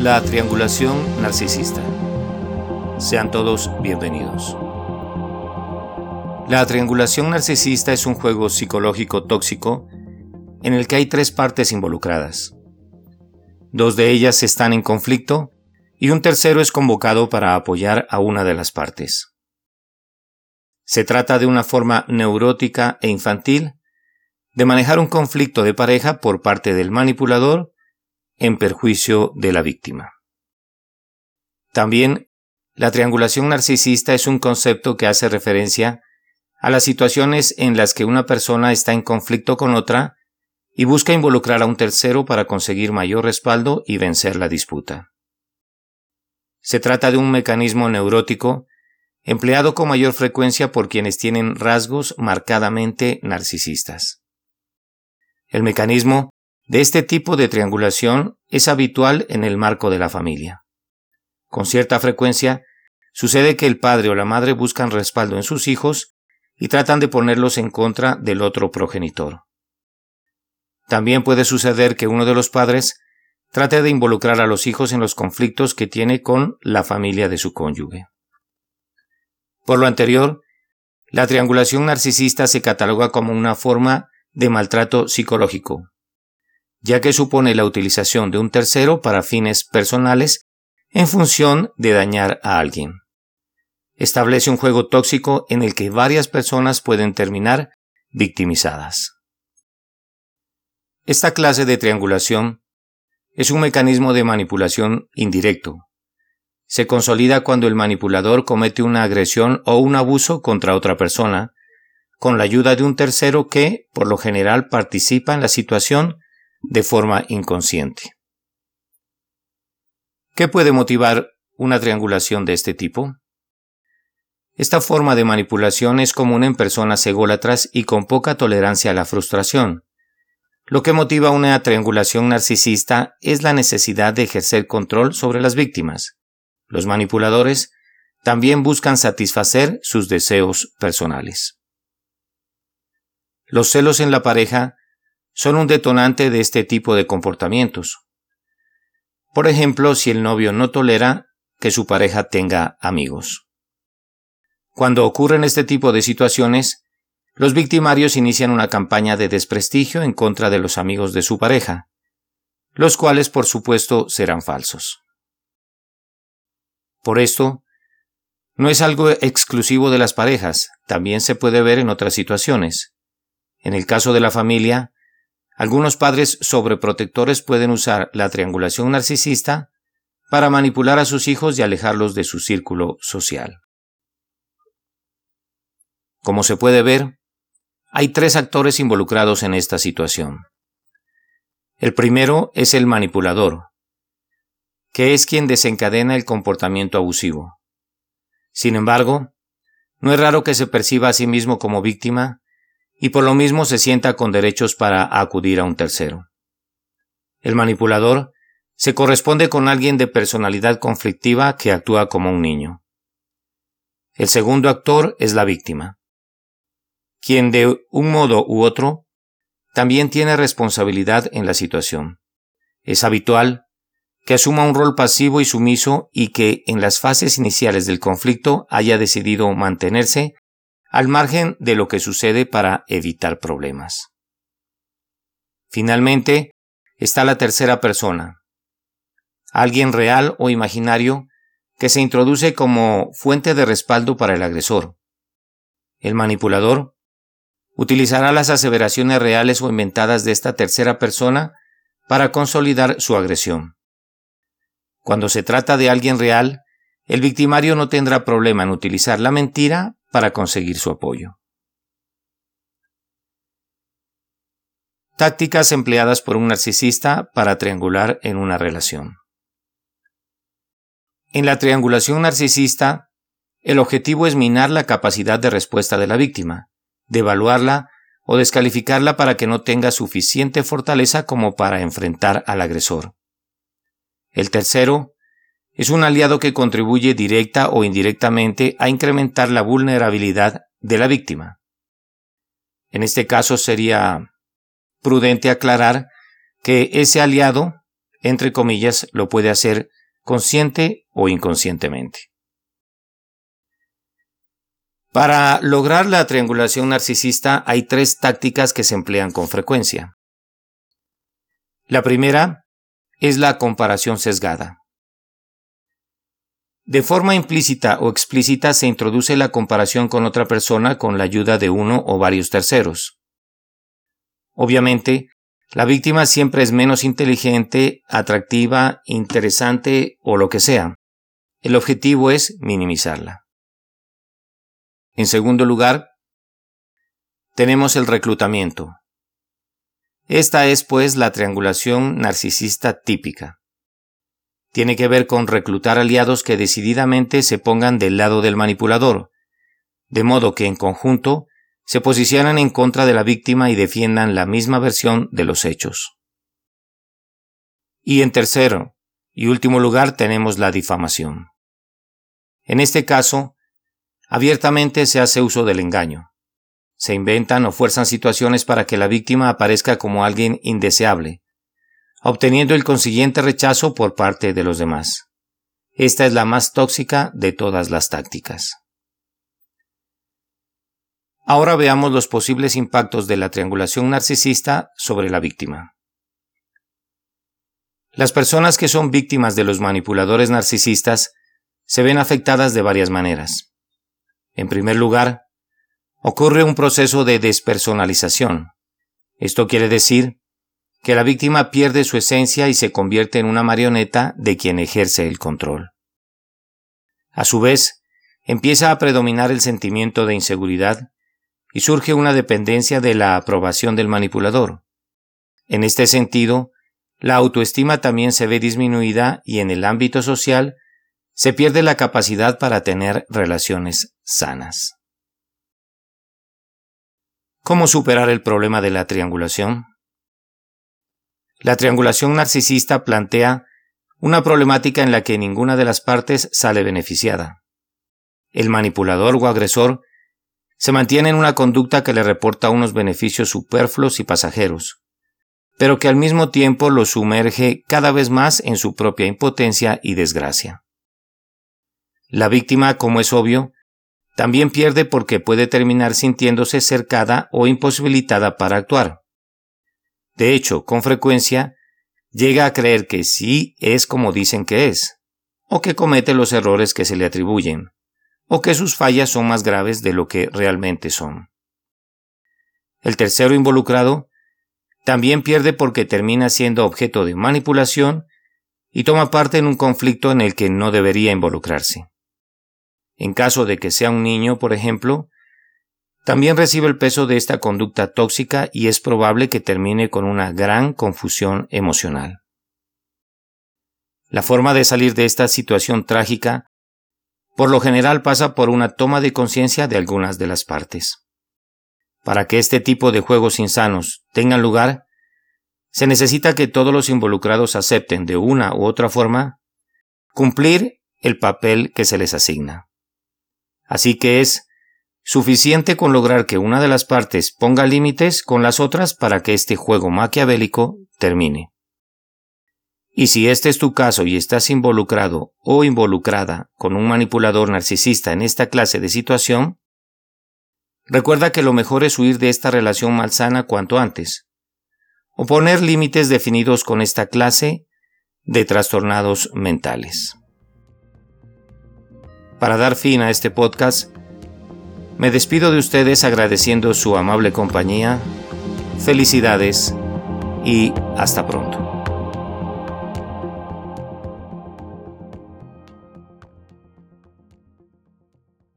La triangulación narcisista. Sean todos bienvenidos. La triangulación narcisista es un juego psicológico tóxico en el que hay tres partes involucradas. Dos de ellas están en conflicto y un tercero es convocado para apoyar a una de las partes. Se trata de una forma neurótica e infantil de manejar un conflicto de pareja por parte del manipulador en perjuicio de la víctima. También, la triangulación narcisista es un concepto que hace referencia a las situaciones en las que una persona está en conflicto con otra y busca involucrar a un tercero para conseguir mayor respaldo y vencer la disputa. Se trata de un mecanismo neurótico empleado con mayor frecuencia por quienes tienen rasgos marcadamente narcisistas. El mecanismo de este tipo de triangulación es habitual en el marco de la familia. Con cierta frecuencia, sucede que el padre o la madre buscan respaldo en sus hijos y tratan de ponerlos en contra del otro progenitor. También puede suceder que uno de los padres trate de involucrar a los hijos en los conflictos que tiene con la familia de su cónyuge. Por lo anterior, la triangulación narcisista se cataloga como una forma de maltrato psicológico, ya que supone la utilización de un tercero para fines personales en función de dañar a alguien. Establece un juego tóxico en el que varias personas pueden terminar victimizadas. Esta clase de triangulación es un mecanismo de manipulación indirecto. Se consolida cuando el manipulador comete una agresión o un abuso contra otra persona, con la ayuda de un tercero que, por lo general, participa en la situación de forma inconsciente. ¿Qué puede motivar una triangulación de este tipo? Esta forma de manipulación es común en personas ególatras y con poca tolerancia a la frustración. Lo que motiva una triangulación narcisista es la necesidad de ejercer control sobre las víctimas. Los manipuladores también buscan satisfacer sus deseos personales. Los celos en la pareja son un detonante de este tipo de comportamientos. Por ejemplo, si el novio no tolera que su pareja tenga amigos. Cuando ocurren este tipo de situaciones, los victimarios inician una campaña de desprestigio en contra de los amigos de su pareja, los cuales por supuesto serán falsos. Por esto, no es algo exclusivo de las parejas, también se puede ver en otras situaciones. En el caso de la familia, algunos padres sobreprotectores pueden usar la triangulación narcisista para manipular a sus hijos y alejarlos de su círculo social. Como se puede ver, hay tres actores involucrados en esta situación. El primero es el manipulador, que es quien desencadena el comportamiento abusivo. Sin embargo, no es raro que se perciba a sí mismo como víctima y por lo mismo se sienta con derechos para acudir a un tercero. El manipulador se corresponde con alguien de personalidad conflictiva que actúa como un niño. El segundo actor es la víctima, quien de un modo u otro también tiene responsabilidad en la situación. Es habitual que asuma un rol pasivo y sumiso y que en las fases iniciales del conflicto haya decidido mantenerse al margen de lo que sucede para evitar problemas. Finalmente, está la tercera persona, alguien real o imaginario que se introduce como fuente de respaldo para el agresor. El manipulador utilizará las aseveraciones reales o inventadas de esta tercera persona para consolidar su agresión. Cuando se trata de alguien real, el victimario no tendrá problema en utilizar la mentira para conseguir su apoyo. Tácticas empleadas por un narcisista para triangular en una relación. En la triangulación narcisista, el objetivo es minar la capacidad de respuesta de la víctima, devaluarla o descalificarla para que no tenga suficiente fortaleza como para enfrentar al agresor. El tercero es un aliado que contribuye directa o indirectamente a incrementar la vulnerabilidad de la víctima. En este caso sería prudente aclarar que ese aliado entre comillas, lo puede hacer consciente o inconscientemente. Para lograr la triangulación narcisista hay tres tácticas que se emplean con frecuencia. La primera es la comparación sesgada. De forma implícita o explícita se introduce la comparación con otra persona con la ayuda de uno o varios terceros. Obviamente, la víctima siempre es menos inteligente, atractiva, interesante o lo que sea. El objetivo es minimizarla. En segundo lugar, tenemos el reclutamiento. Esta es, pues, la triangulación narcisista típica. Tiene que ver con reclutar aliados que decididamente se pongan del lado del manipulador, de modo que en conjunto se posicionan en contra de la víctima y defiendan la misma versión de los hechos. Y en tercero y último lugar tenemos la difamación. En este caso, abiertamente se hace uso del engaño. Se inventan o fuerzan situaciones para que la víctima aparezca como alguien indeseable, obteniendo el consiguiente rechazo por parte de los demás. Esta es la más tóxica de todas las tácticas. Ahora veamos los posibles impactos de la triangulación narcisista sobre la víctima. Las personas que son víctimas de los manipuladores narcisistas se ven afectadas de varias maneras. En primer lugar, ocurre un proceso de despersonalización. Esto quiere decir que la víctima pierde su esencia y se convierte en una marioneta de quien ejerce el control. A su vez, empieza a predominar el sentimiento de inseguridad y surge una dependencia de la aprobación del manipulador. En este sentido, la autoestima también se ve disminuida y en el ámbito social se pierde la capacidad para tener relaciones sanas. ¿Cómo superar el problema de la triangulación? La triangulación narcisista plantea una problemática en la que ninguna de las partes sale beneficiada. El manipulador o agresor se mantiene en una conducta que le reporta unos beneficios superfluos y pasajeros, pero que al mismo tiempo lo sumerge cada vez más en su propia impotencia y desgracia. La víctima, como es obvio, también pierde porque puede terminar sintiéndose cercada o imposibilitada para actuar. De hecho, con frecuencia, llega a creer que sí es como dicen que es, o que comete los errores que se le atribuyen, o que sus fallas son más graves de lo que realmente son. El tercero involucrado también pierde porque termina siendo objeto de manipulación y toma parte en un conflicto en el que no debería involucrarse. En caso de que sea un niño, por ejemplo, también recibe el peso de esta conducta tóxica y es probable que termine con una gran confusión emocional. La forma de salir de esta situación trágica por lo general pasa por una toma de conciencia de algunas de las partes. Para que este tipo de juegos insanos tengan lugar, se necesita que todos los involucrados acepten de una u otra forma cumplir el papel que se les asigna. Así que es suficiente con lograr que una de las partes ponga límites con las otras para que este juego maquiavélico termine. Y si este es tu caso y estás involucrado o involucrada con un manipulador narcisista en esta clase de situación, recuerda que lo mejor es huir de esta relación malsana cuanto antes, o poner límites definidos con esta clase de trastornados mentales. Para dar fin a este podcast, me despido de ustedes agradeciendo su amable compañía, felicidades y hasta pronto.